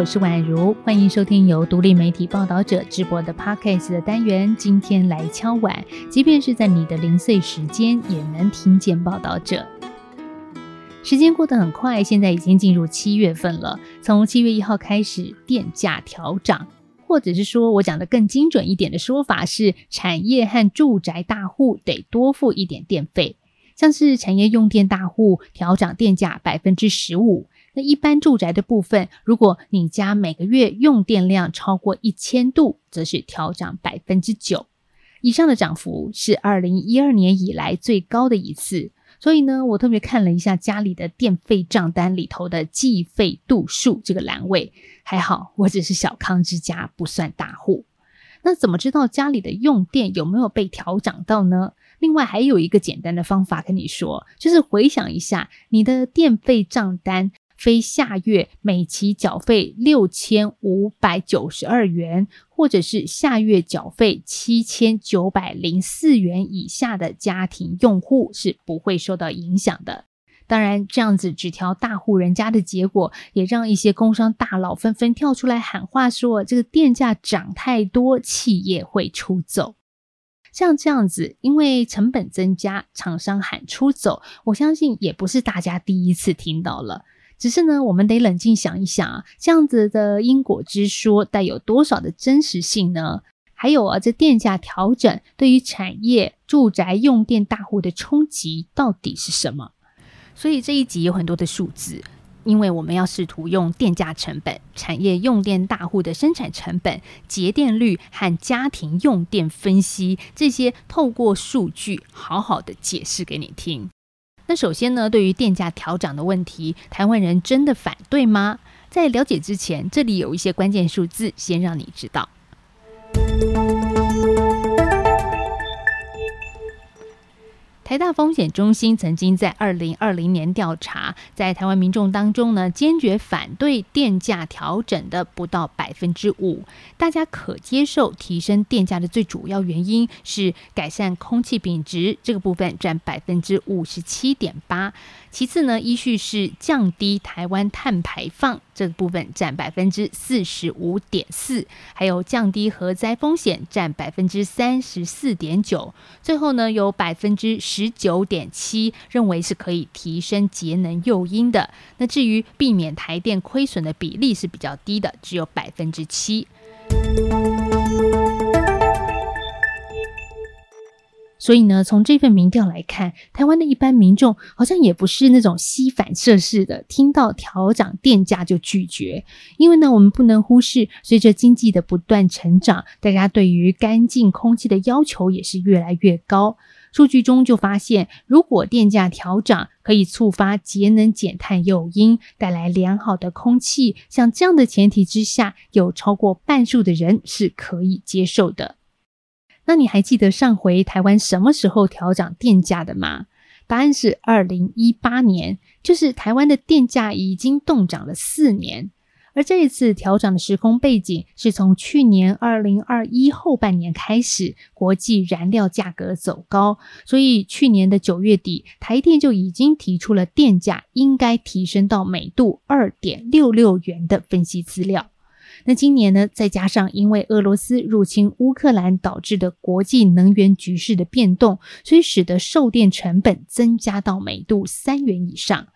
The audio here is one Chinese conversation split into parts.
我是宛如，欢迎收听由独立媒体报道者直播的 Podcast 的单元。今天来敲碗，即便是在你的零碎时间，也能听见报道者。时间过得很快，现在已经进入七月份了。从七月一号开始，电价调涨，或者是说我讲的更精准一点的说法是，产业和住宅大户得多付一点电费。像是产业用电大户调涨电价百分之十五，那一般住宅的部分，如果你家每个月用电量超过一千度，则是调涨百分之九以上的涨幅，是二零一二年以来最高的一次。所以呢，我特别看了一下家里的电费账单里头的计费度数这个栏位，还好我只是小康之家，不算大户。那怎么知道家里的用电有没有被调涨到呢？另外还有一个简单的方法跟你说，就是回想一下你的电费账单，非下月每期缴费六千五百九十二元，或者是下月缴费七千九百零四元以下的家庭用户是不会受到影响的。当然，这样子只调大户人家的结果，也让一些工商大佬纷纷跳出来喊话，说这个电价涨太多，企业会出走。像这样子，因为成本增加，厂商喊出走，我相信也不是大家第一次听到了。只是呢，我们得冷静想一想，这样子的因果之说带有多少的真实性呢？还有啊，这电价调整对于产业、住宅用电大户的冲击到底是什么？所以这一集有很多的数字。因为我们要试图用电价成本、产业用电大户的生产成本、节电率和家庭用电分析这些，透过数据好好的解释给你听。那首先呢，对于电价调涨的问题，台湾人真的反对吗？在了解之前，这里有一些关键数字，先让你知道。台大风险中心曾经在二零二零年调查，在台湾民众当中呢，坚决反对电价调整的不到百分之五。大家可接受提升电价的最主要原因是改善空气品质，这个部分占百分之五十七点八。其次呢，依序是降低台湾碳排放这个部分占百分之四十五点四，还有降低核灾风险占百分之三十四点九，最后呢有百分之十九点七认为是可以提升节能诱因的。那至于避免台电亏损的比例是比较低的，只有百分之七。所以呢，从这份民调来看，台湾的一般民众好像也不是那种吸反射式的，听到调涨电价就拒绝。因为呢，我们不能忽视，随着经济的不断成长，大家对于干净空气的要求也是越来越高。数据中就发现，如果电价调涨可以触发节能减碳诱因，带来良好的空气，像这样的前提之下，有超过半数的人是可以接受的。那你还记得上回台湾什么时候调涨电价的吗？答案是二零一八年，就是台湾的电价已经冻涨了四年。而这一次调涨的时空背景是从去年二零二一后半年开始，国际燃料价格走高，所以去年的九月底，台电就已经提出了电价应该提升到每度二点六六元的分析资料。那今年呢？再加上因为俄罗斯入侵乌克兰导致的国际能源局势的变动，所以使得售电成本增加到每度三元以上。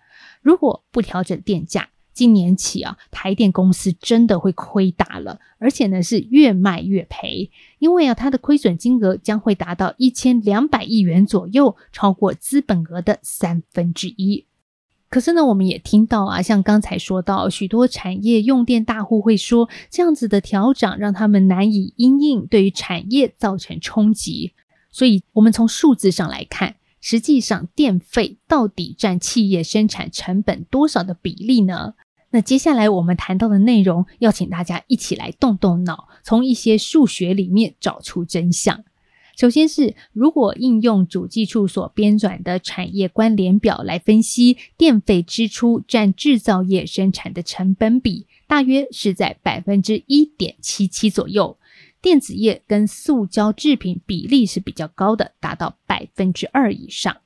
如果不调整电价，今年起啊，台电公司真的会亏大了，而且呢是越卖越赔，因为啊它的亏损金额将会达到一千两百亿元左右，超过资本额的三分之一。可是呢，我们也听到啊，像刚才说到，许多产业用电大户会说，这样子的调整让他们难以因应，对于产业造成冲击。所以，我们从数字上来看，实际上电费到底占企业生产成本多少的比例呢？那接下来我们谈到的内容，要请大家一起来动动脑，从一些数学里面找出真相。首先是，如果应用主计处所编纂的产业关联表来分析电费支出占制造业生产的成本比，大约是在百分之一点七七左右。电子业跟塑胶制品比例是比较高的，达到百分之二以上。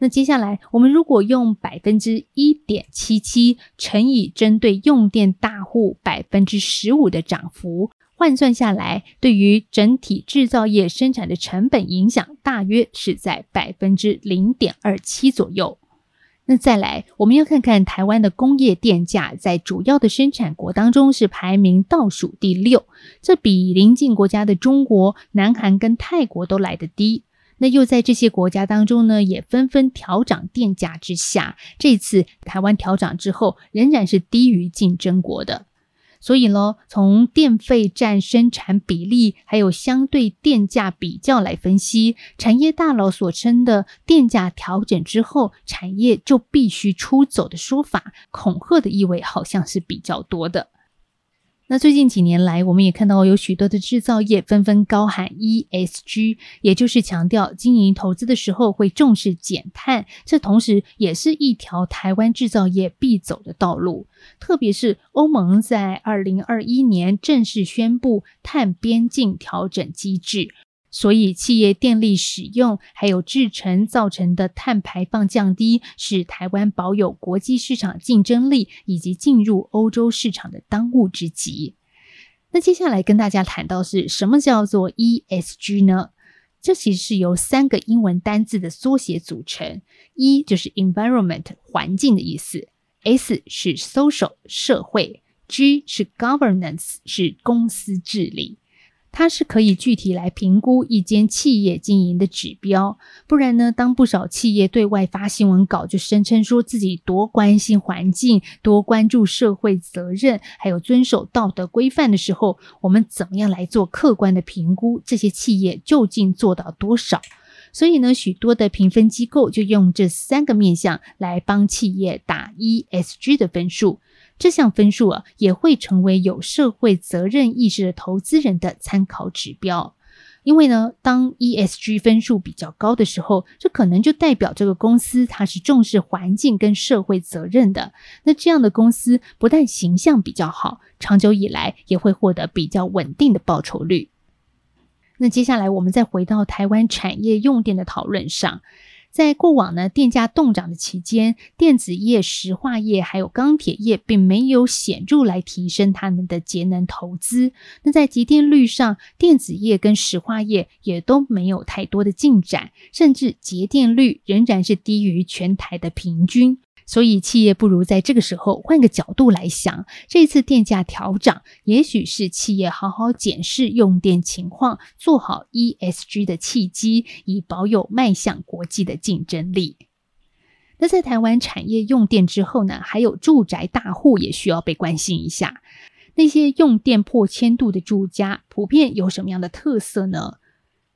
那接下来，我们如果用百分之一点七七乘以针对用电大户百分之十五的涨幅，换算下来，对于整体制造业生产的成本影响，大约是在百分之零点二七左右。那再来，我们要看看台湾的工业电价，在主要的生产国当中是排名倒数第六，这比邻近国家的中国、南韩跟泰国都来得低。那又在这些国家当中呢，也纷纷调涨电价之下，这次台湾调涨之后，仍然是低于竞争国的。所以呢，从电费占生产比例，还有相对电价比较来分析，产业大佬所称的电价调整之后，产业就必须出走的说法，恐吓的意味好像是比较多的。那最近几年来，我们也看到有许多的制造业纷纷高喊 ESG，也就是强调经营投资的时候会重视减碳。这同时也是一条台湾制造业必走的道路。特别是欧盟在二零二一年正式宣布碳边境调整机制。所以，企业电力使用还有制成造成的碳排放降低，是台湾保有国际市场竞争力以及进入欧洲市场的当务之急。那接下来跟大家谈到是什么叫做 ESG 呢？这其实是由三个英文单字的缩写组成，E 就是 environment 环境的意思，S 是 social 社会，G 是 governance 是公司治理。它是可以具体来评估一间企业经营的指标，不然呢，当不少企业对外发新闻稿，就声称说自己多关心环境、多关注社会责任，还有遵守道德规范的时候，我们怎么样来做客观的评估？这些企业究竟做到多少？所以呢，许多的评分机构就用这三个面向来帮企业打 ESG 的分数。这项分数啊，也会成为有社会责任意识的投资人的参考指标。因为呢，当 ESG 分数比较高的时候，这可能就代表这个公司它是重视环境跟社会责任的。那这样的公司不但形象比较好，长久以来也会获得比较稳定的报酬率。那接下来我们再回到台湾产业用电的讨论上。在过往呢，电价动涨的期间，电子业、石化业还有钢铁业并没有显著来提升他们的节能投资。那在节电率上，电子业跟石化业也都没有太多的进展，甚至节电率仍然是低于全台的平均。所以，企业不如在这个时候换个角度来想，这次电价调涨，也许是企业好好检视用电情况、做好 ESG 的契机，以保有迈向国际的竞争力。那在台湾产业用电之后呢，还有住宅大户也需要被关心一下。那些用电破千度的住家，普遍有什么样的特色呢？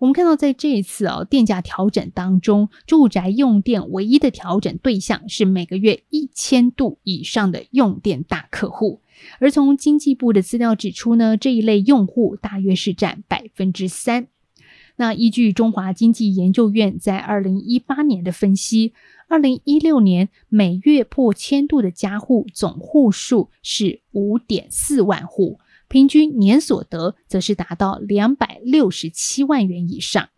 我们看到，在这一次啊电价调整当中，住宅用电唯一的调整对象是每个月一千度以上的用电大客户。而从经济部的资料指出呢，这一类用户大约是占百分之三。那依据中华经济研究院在二零一八年的分析，二零一六年每月破千度的家户总户数是五点四万户。平均年所得则是达到两百六十七万元以上。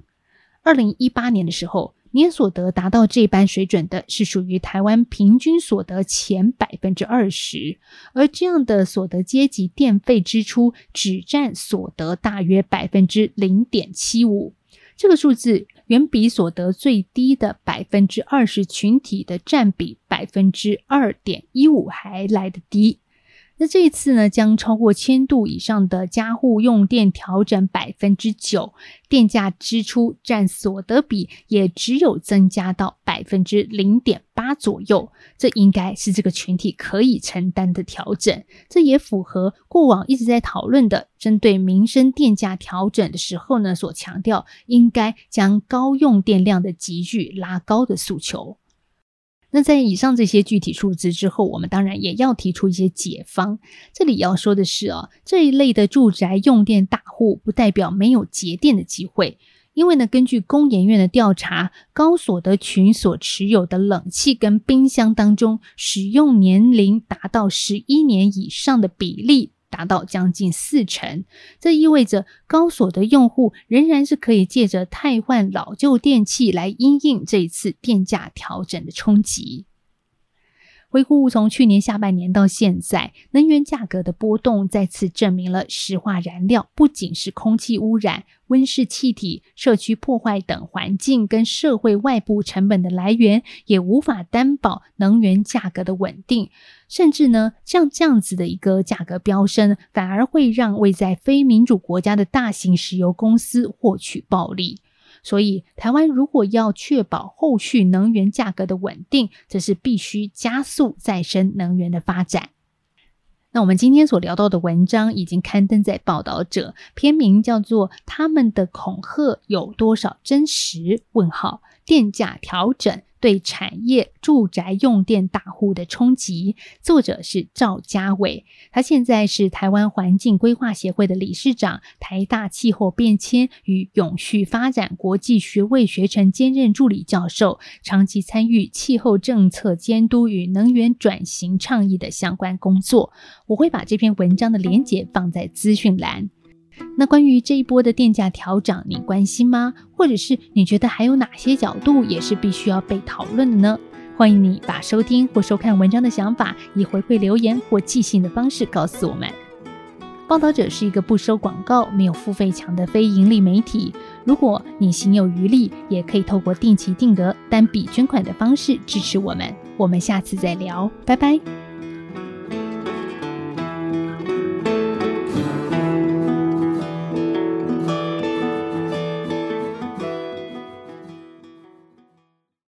二零一八年的时候，年所得达到这般水准的是属于台湾平均所得前百分之二十，而这样的所得阶级电费支出只占所得大约百分之零点七五。这个数字远比所得最低的百分之二十群体的占比百分之二点一五还来得低。那这一次呢，将超过千度以上的家户用电调整百分之九，电价支出占所得比也只有增加到百分之零点八左右。这应该是这个群体可以承担的调整。这也符合过往一直在讨论的，针对民生电价调整的时候呢，所强调应该将高用电量的集聚拉高的诉求。那在以上这些具体数字之后，我们当然也要提出一些解方。这里要说的是啊，这一类的住宅用电大户不代表没有节电的机会，因为呢，根据工研院的调查，高所得群所持有的冷气跟冰箱当中，使用年龄达到十一年以上的比例。达到将近四成。这意味着高所的用户仍然是可以借着汰换老旧电器来因应这一次电价调整的冲击。回顾从去年下半年到现在，能源价格的波动再次证明了石化燃料不仅是空气污染、温室气体、社区破坏等环境跟社会外部成本的来源，也无法担保能源价格的稳定。甚至呢，像这样子的一个价格飙升，反而会让位在非民主国家的大型石油公司获取暴利。所以，台湾如果要确保后续能源价格的稳定，这是必须加速再生能源的发展。那我们今天所聊到的文章已经刊登在报道者，篇名叫做《他们的恐吓有多少真实？》问号电价调整。对产业、住宅用电大户的冲击。作者是赵家伟，他现在是台湾环境规划协会的理事长，台大气候变迁与永续发展国际学位学程兼任助理教授，长期参与气候政策监督与能源转型倡议的相关工作。我会把这篇文章的连结放在资讯栏。那关于这一波的电价调整，你关心吗？或者是你觉得还有哪些角度也是必须要被讨论的呢？欢迎你把收听或收看文章的想法以回馈留言或寄信的方式告诉我们。报道者是一个不收广告、没有付费墙的非盈利媒体。如果你心有余力，也可以透过定期定额单笔捐款的方式支持我们。我们下次再聊，拜拜。